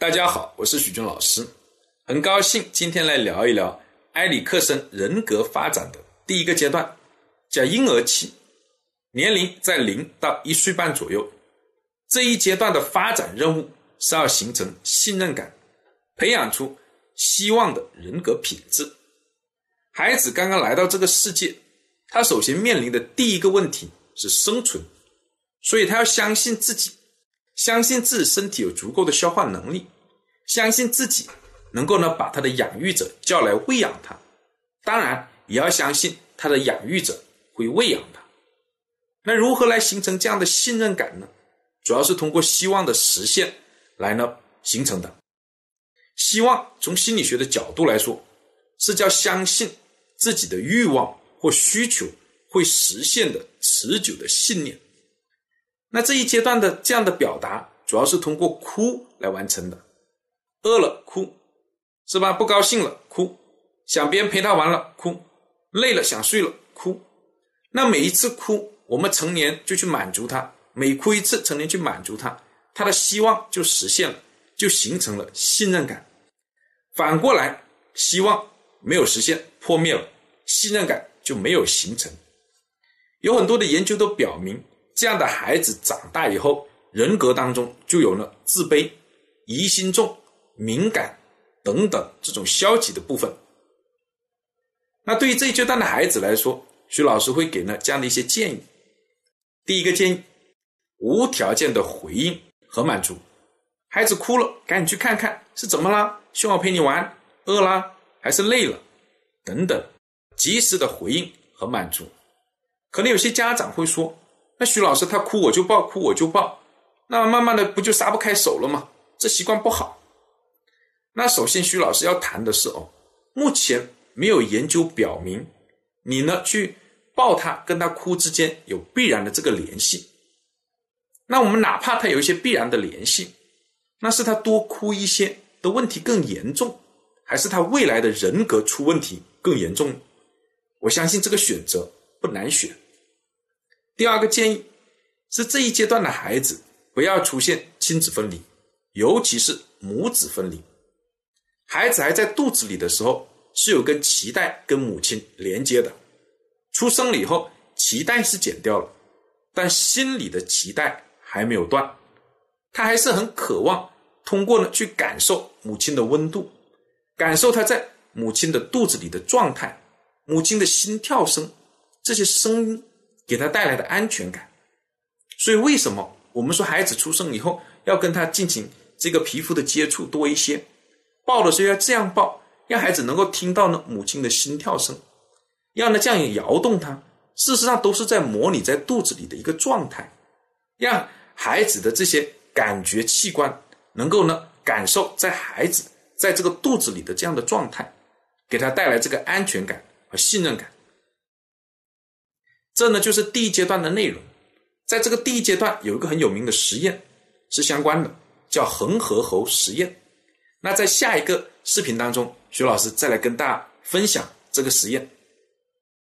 大家好，我是许军老师，很高兴今天来聊一聊埃里克森人格发展的第一个阶段，叫婴儿期，年龄在零到一岁半左右。这一阶段的发展任务是要形成信任感，培养出希望的人格品质。孩子刚刚来到这个世界，他首先面临的第一个问题是生存，所以他要相信自己。相信自己身体有足够的消化能力，相信自己能够呢把他的养育者叫来喂养他，当然也要相信他的养育者会喂养他。那如何来形成这样的信任感呢？主要是通过希望的实现来呢形成的。希望从心理学的角度来说，是叫相信自己的欲望或需求会实现的持久的信念。那这一阶段的这样的表达，主要是通过哭来完成的。饿了哭，是吧？不高兴了哭，想别人陪他玩了哭，累了想睡了哭。那每一次哭，我们成年就去满足他，每哭一次，成年去满足他，他的希望就实现了，就形成了信任感。反过来，希望没有实现，破灭了，信任感就没有形成。有很多的研究都表明。这样的孩子长大以后，人格当中就有了自卑、疑心重、敏感等等这种消极的部分。那对于这一阶段的孩子来说，徐老师会给呢这样的一些建议。第一个建议，无条件的回应和满足。孩子哭了，赶紧去看看是怎么了，希望我陪你玩，饿了还是累了，等等，及时的回应和满足。可能有些家长会说。那徐老师他哭我就抱，哭我就抱，那慢慢的不就撒不开手了吗？这习惯不好。那首先徐老师要谈的是哦，目前没有研究表明你呢去抱他跟他哭之间有必然的这个联系。那我们哪怕他有一些必然的联系，那是他多哭一些的问题更严重，还是他未来的人格出问题更严重？我相信这个选择不难选。第二个建议是，这一阶段的孩子不要出现亲子分离，尤其是母子分离。孩子还在肚子里的时候，是有根脐带跟母亲连接的。出生了以后，脐带是剪掉了，但心里的脐带还没有断。他还是很渴望通过呢去感受母亲的温度，感受他在母亲的肚子里的状态，母亲的心跳声，这些声音。给他带来的安全感，所以为什么我们说孩子出生以后要跟他进行这个皮肤的接触多一些，抱的时候要这样抱，让孩子能够听到呢母亲的心跳声，让呢这样摇动他，事实上都是在模拟在肚子里的一个状态，让孩子的这些感觉器官能够呢感受在孩子在这个肚子里的这样的状态，给他带来这个安全感和信任感。这呢就是第一阶段的内容，在这个第一阶段有一个很有名的实验是相关的，叫恒河猴实验。那在下一个视频当中，徐老师再来跟大家分享这个实验。